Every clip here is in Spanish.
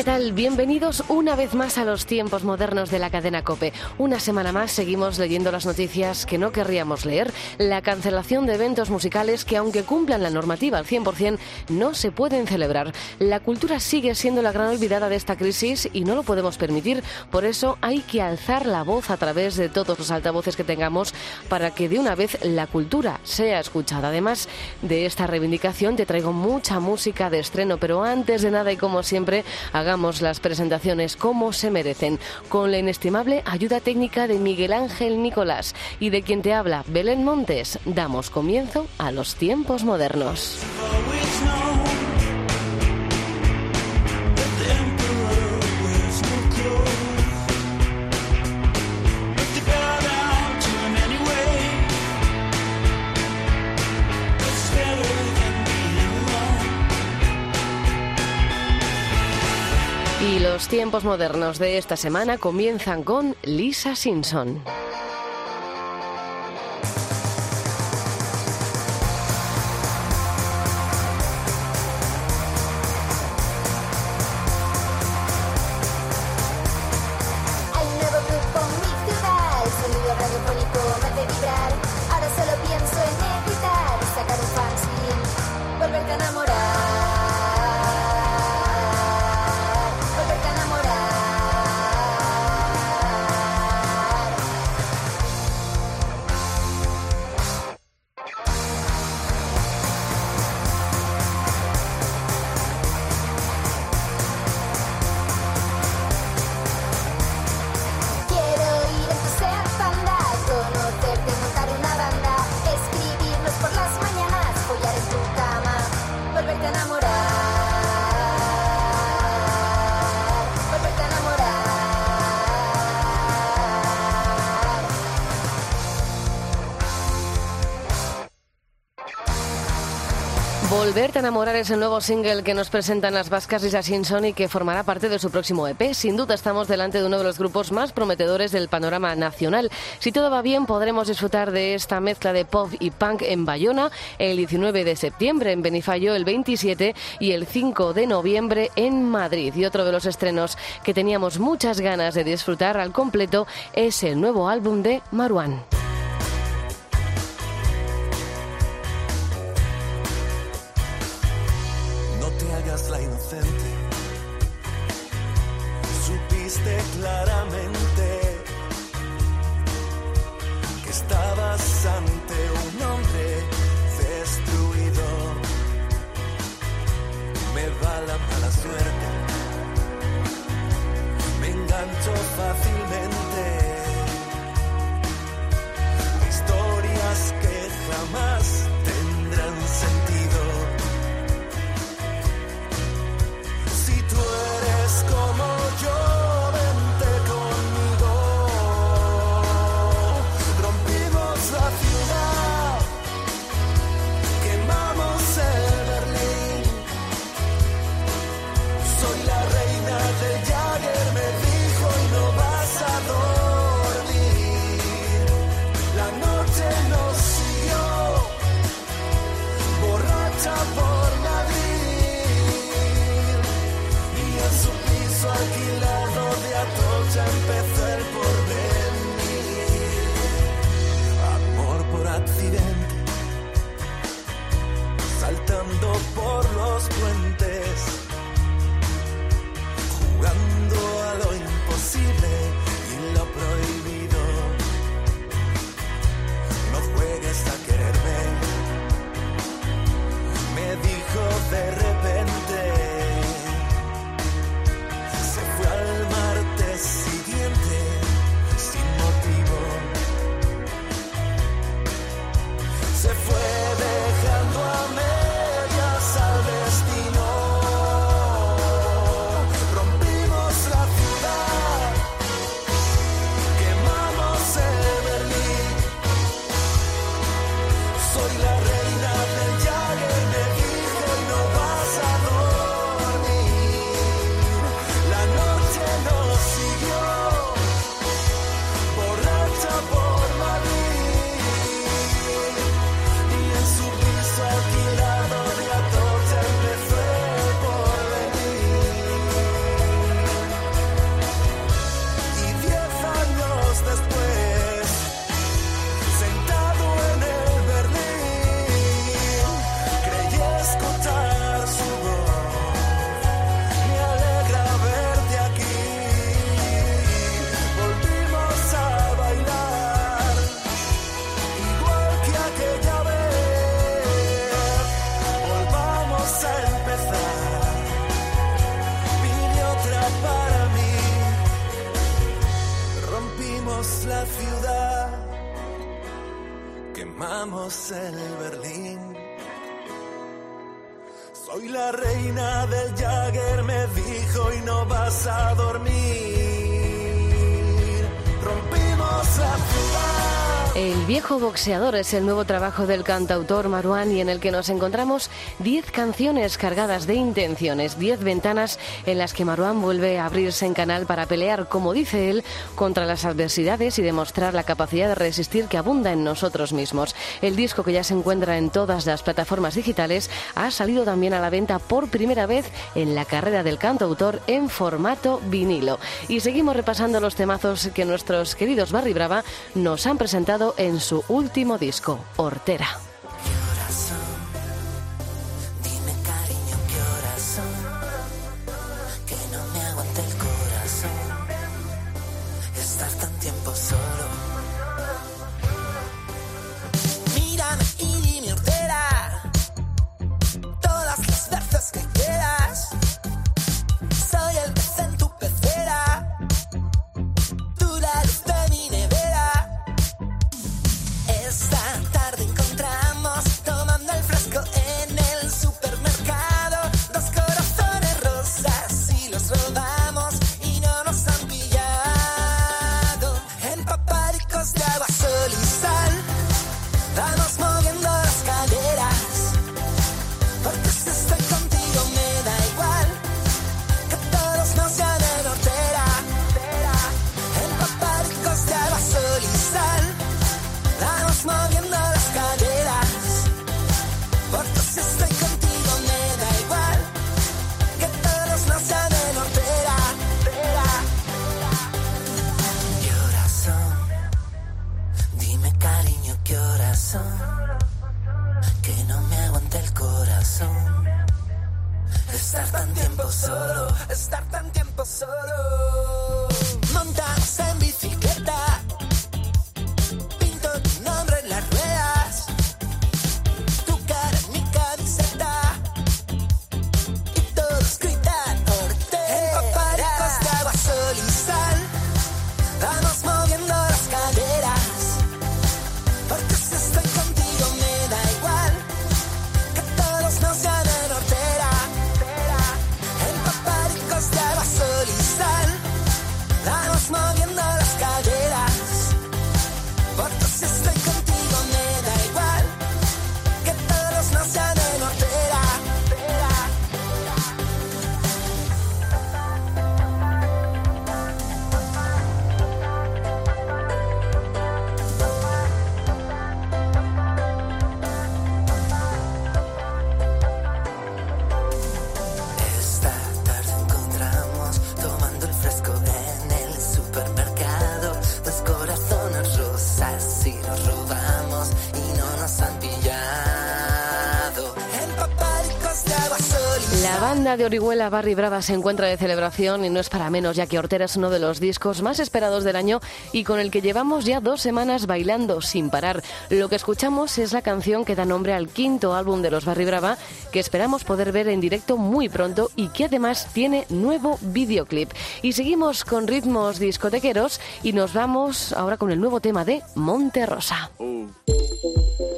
¿Qué tal? Bienvenidos una vez más a los tiempos modernos de la cadena Cope. Una semana más seguimos leyendo las noticias que no querríamos leer, la cancelación de eventos musicales que aunque cumplan la normativa al 100% no se pueden celebrar. La cultura sigue siendo la gran olvidada de esta crisis y no lo podemos permitir, por eso hay que alzar la voz a través de todos los altavoces que tengamos para que de una vez la cultura sea escuchada. Además de esta reivindicación te traigo mucha música de estreno, pero antes de nada y como siempre hagamos las presentaciones como se merecen, con la inestimable ayuda técnica de Miguel Ángel Nicolás y de quien te habla Belén Montes, damos comienzo a los tiempos modernos. Los tiempos modernos de esta semana comienzan con Lisa Simpson. Volverte a enamorar es el nuevo single que nos presentan las vascas Lisa Simpson y que formará parte de su próximo EP. Sin duda estamos delante de uno de los grupos más prometedores del panorama nacional. Si todo va bien, podremos disfrutar de esta mezcla de pop y punk en Bayona el 19 de septiembre, en Benifayo el 27 y el 5 de noviembre en Madrid. Y otro de los estrenos que teníamos muchas ganas de disfrutar al completo es el nuevo álbum de Maruán. Claramente que estabas ante un hombre destruido. Me va la mala suerte. Me engancho fácilmente. Boxeador es el nuevo trabajo del cantautor Maruán y en el que nos encontramos 10 canciones cargadas de intenciones, 10 ventanas en las que Maruán vuelve a abrirse en canal para pelear, como dice él, contra las adversidades y demostrar la capacidad de resistir que abunda en nosotros mismos. El disco que ya se encuentra en todas las plataformas digitales ha salido también a la venta por primera vez en la carrera del cantautor en formato vinilo. Y seguimos repasando los temazos que nuestros queridos Barry Brava nos han presentado en su último disco, Hortera. Solo, estar tan tiempo solo. De Orihuela Barry Brava se encuentra de celebración y no es para menos, ya que Hortera es uno de los discos más esperados del año y con el que llevamos ya dos semanas bailando sin parar. Lo que escuchamos es la canción que da nombre al quinto álbum de los Barry Brava, que esperamos poder ver en directo muy pronto y que además tiene nuevo videoclip. Y seguimos con ritmos discotequeros y nos vamos ahora con el nuevo tema de Monte Rosa. Rosa,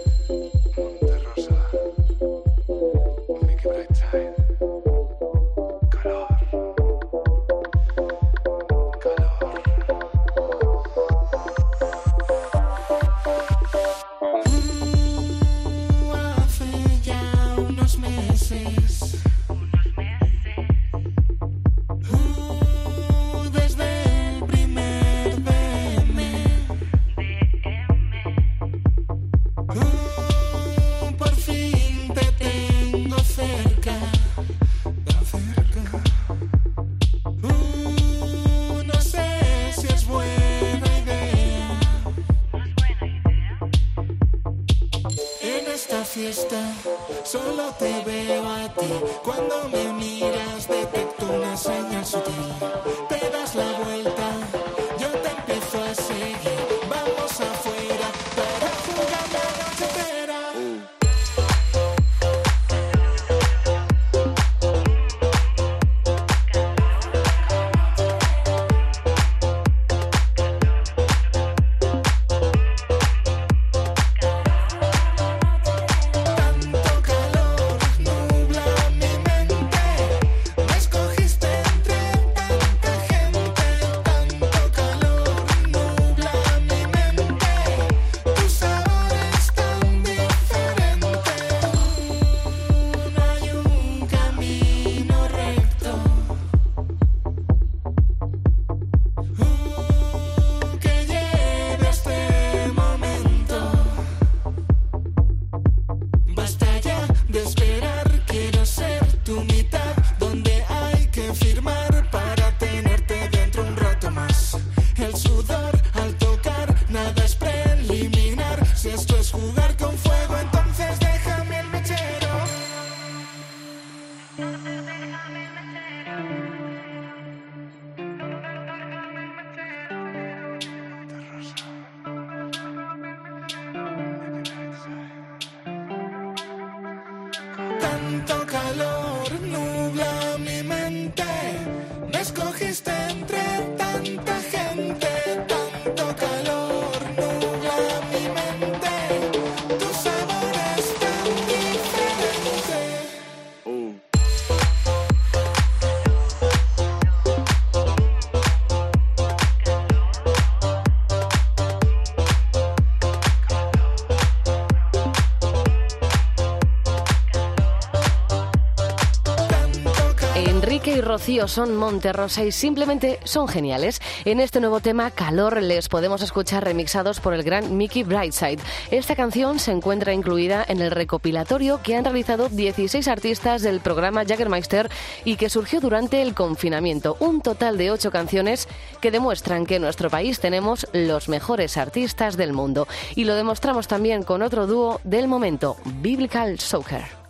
Son Monterrosa y simplemente son geniales. En este nuevo tema, Calor, les podemos escuchar remixados por el gran Mickey Brightside. Esta canción se encuentra incluida en el recopilatorio que han realizado 16 artistas del programa Jaggermeister y que surgió durante el confinamiento. Un total de 8 canciones que demuestran que en nuestro país tenemos los mejores artistas del mundo. Y lo demostramos también con otro dúo del momento, Biblical Soccer.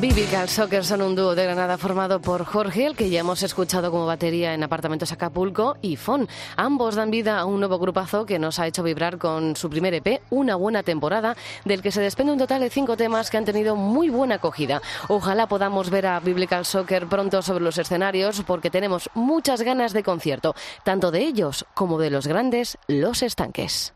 Biblical Soccer son un dúo de Granada formado por Jorge, el que ya hemos escuchado como batería en Apartamentos Acapulco, y Fon. Ambos dan vida a un nuevo grupazo que nos ha hecho vibrar con su primer EP, Una Buena Temporada, del que se desprende un total de cinco temas que han tenido muy buena acogida. Ojalá podamos ver a Biblical Soccer pronto sobre los escenarios porque tenemos muchas ganas de concierto, tanto de ellos como de los grandes Los Estanques.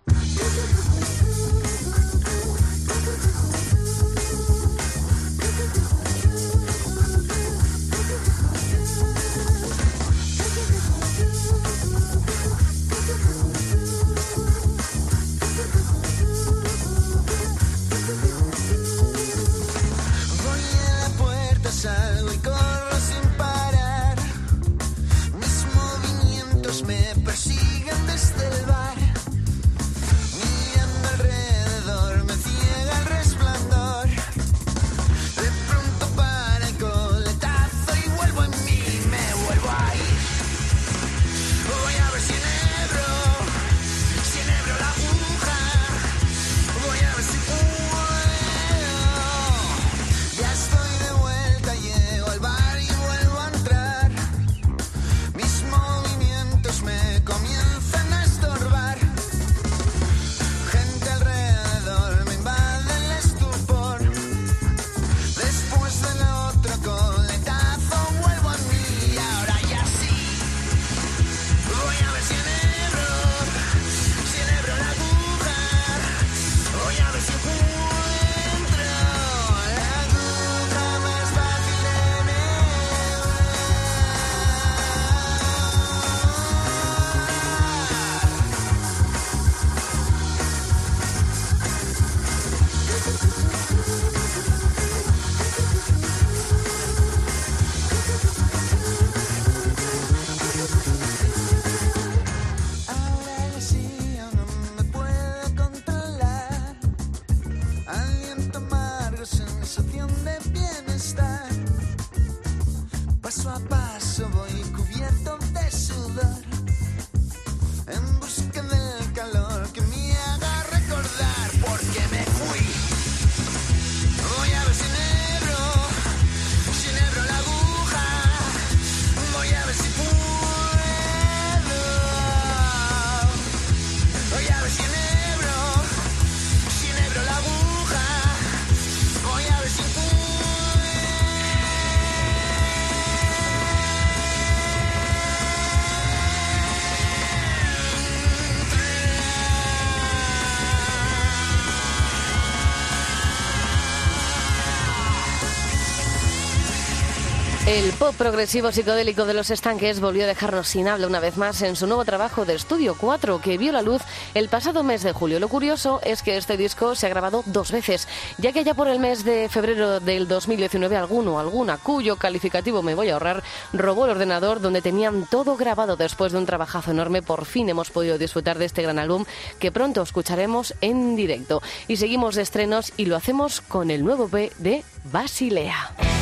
Progresivo psicodélico de los estanques volvió a dejarnos sin habla una vez más en su nuevo trabajo de estudio 4 que vio la luz el pasado mes de julio. Lo curioso es que este disco se ha grabado dos veces, ya que ya por el mes de febrero del 2019 alguno alguna cuyo calificativo me voy a ahorrar robó el ordenador donde tenían todo grabado después de un trabajazo enorme. Por fin hemos podido disfrutar de este gran álbum que pronto escucharemos en directo. Y seguimos de estrenos y lo hacemos con el nuevo B de Basilea.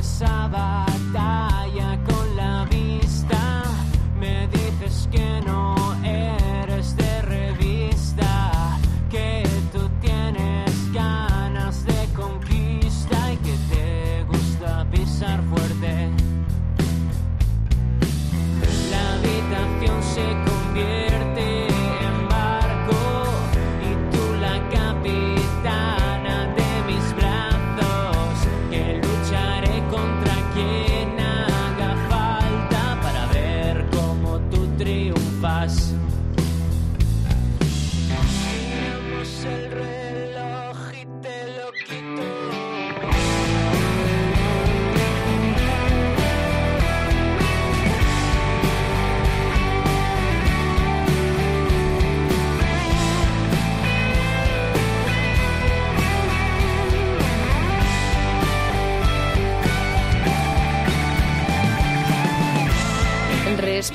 Después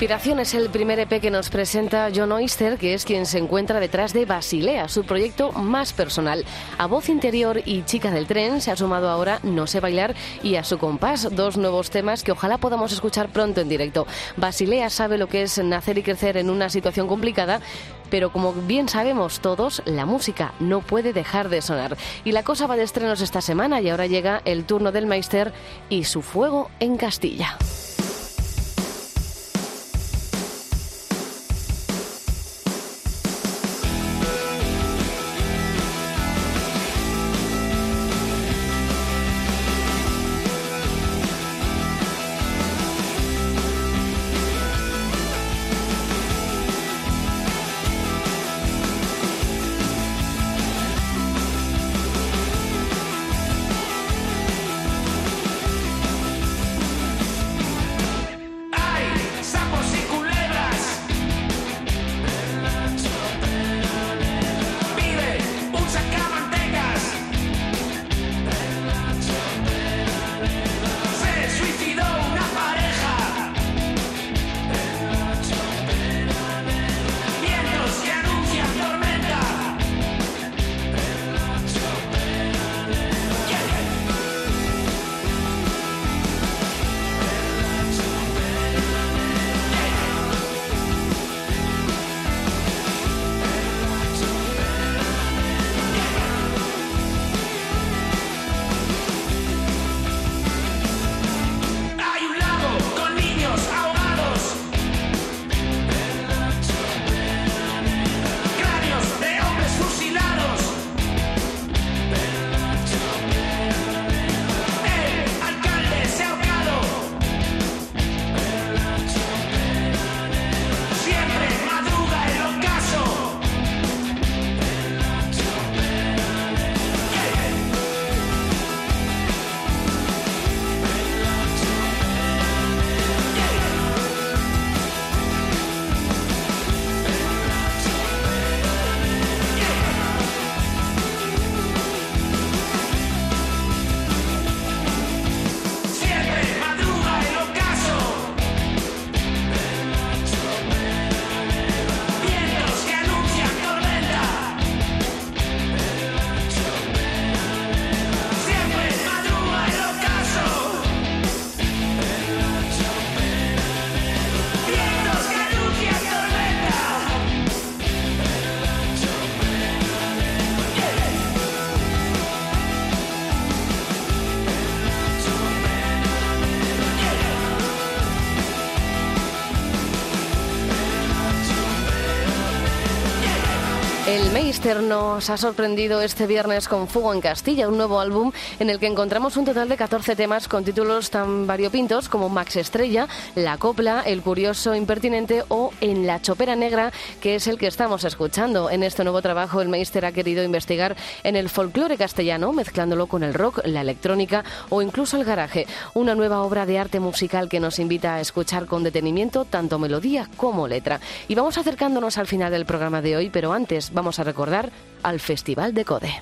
Respiración es el primer EP que nos presenta John Oyster, que es quien se encuentra detrás de Basilea, su proyecto más personal. A voz interior y chica del tren se ha sumado ahora No sé bailar y a su compás dos nuevos temas que ojalá podamos escuchar pronto en directo. Basilea sabe lo que es nacer y crecer en una situación complicada, pero como bien sabemos todos, la música no puede dejar de sonar. Y la cosa va de estrenos esta semana y ahora llega el turno del Meister y su fuego en Castilla. El Meister nos ha sorprendido este viernes con Fuego en Castilla, un nuevo álbum en el que encontramos un total de 14 temas con títulos tan variopintos como Max Estrella, La Copla, El Curioso Impertinente o En la Chopera Negra, que es el que estamos escuchando. En este nuevo trabajo el Meister ha querido investigar en el folclore castellano, mezclándolo con el rock, la electrónica o incluso el garaje. Una nueva obra de arte musical que nos invita a escuchar con detenimiento tanto melodía como letra. Y vamos acercándonos al final del programa de hoy, pero antes vamos a recordar al Festival de Code.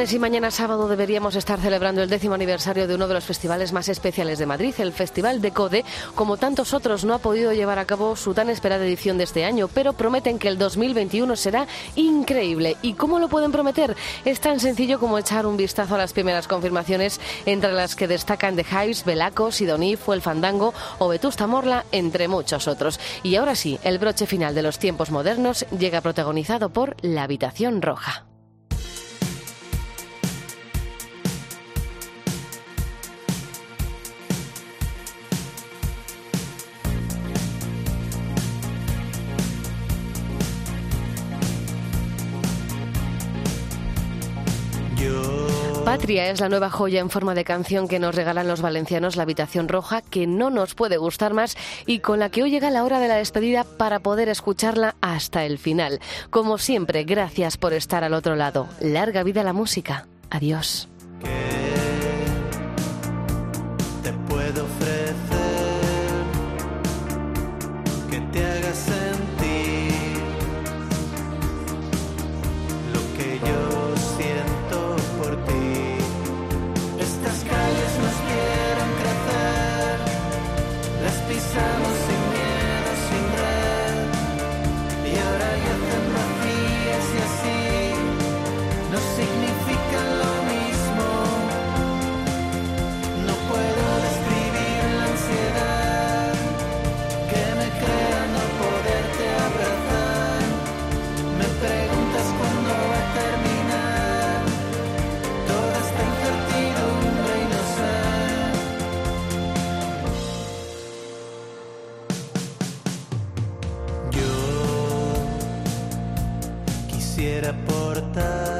Y mañana sábado deberíamos estar celebrando el décimo aniversario de uno de los festivales más especiales de Madrid, el Festival de Code. Como tantos otros, no ha podido llevar a cabo su tan esperada edición de este año, pero prometen que el 2021 será increíble. ¿Y cómo lo pueden prometer? Es tan sencillo como echar un vistazo a las primeras confirmaciones, entre las que destacan The Hives, Belaco, Sidoní, Fue el Fandango o Vetusta Morla, entre muchos otros. Y ahora sí, el broche final de los tiempos modernos llega protagonizado por La Habitación Roja. Patria es la nueva joya en forma de canción que nos regalan los valencianos La Habitación Roja, que no nos puede gustar más y con la que hoy llega la hora de la despedida para poder escucharla hasta el final. Como siempre, gracias por estar al otro lado. Larga vida la música. Adiós. Quisiera portar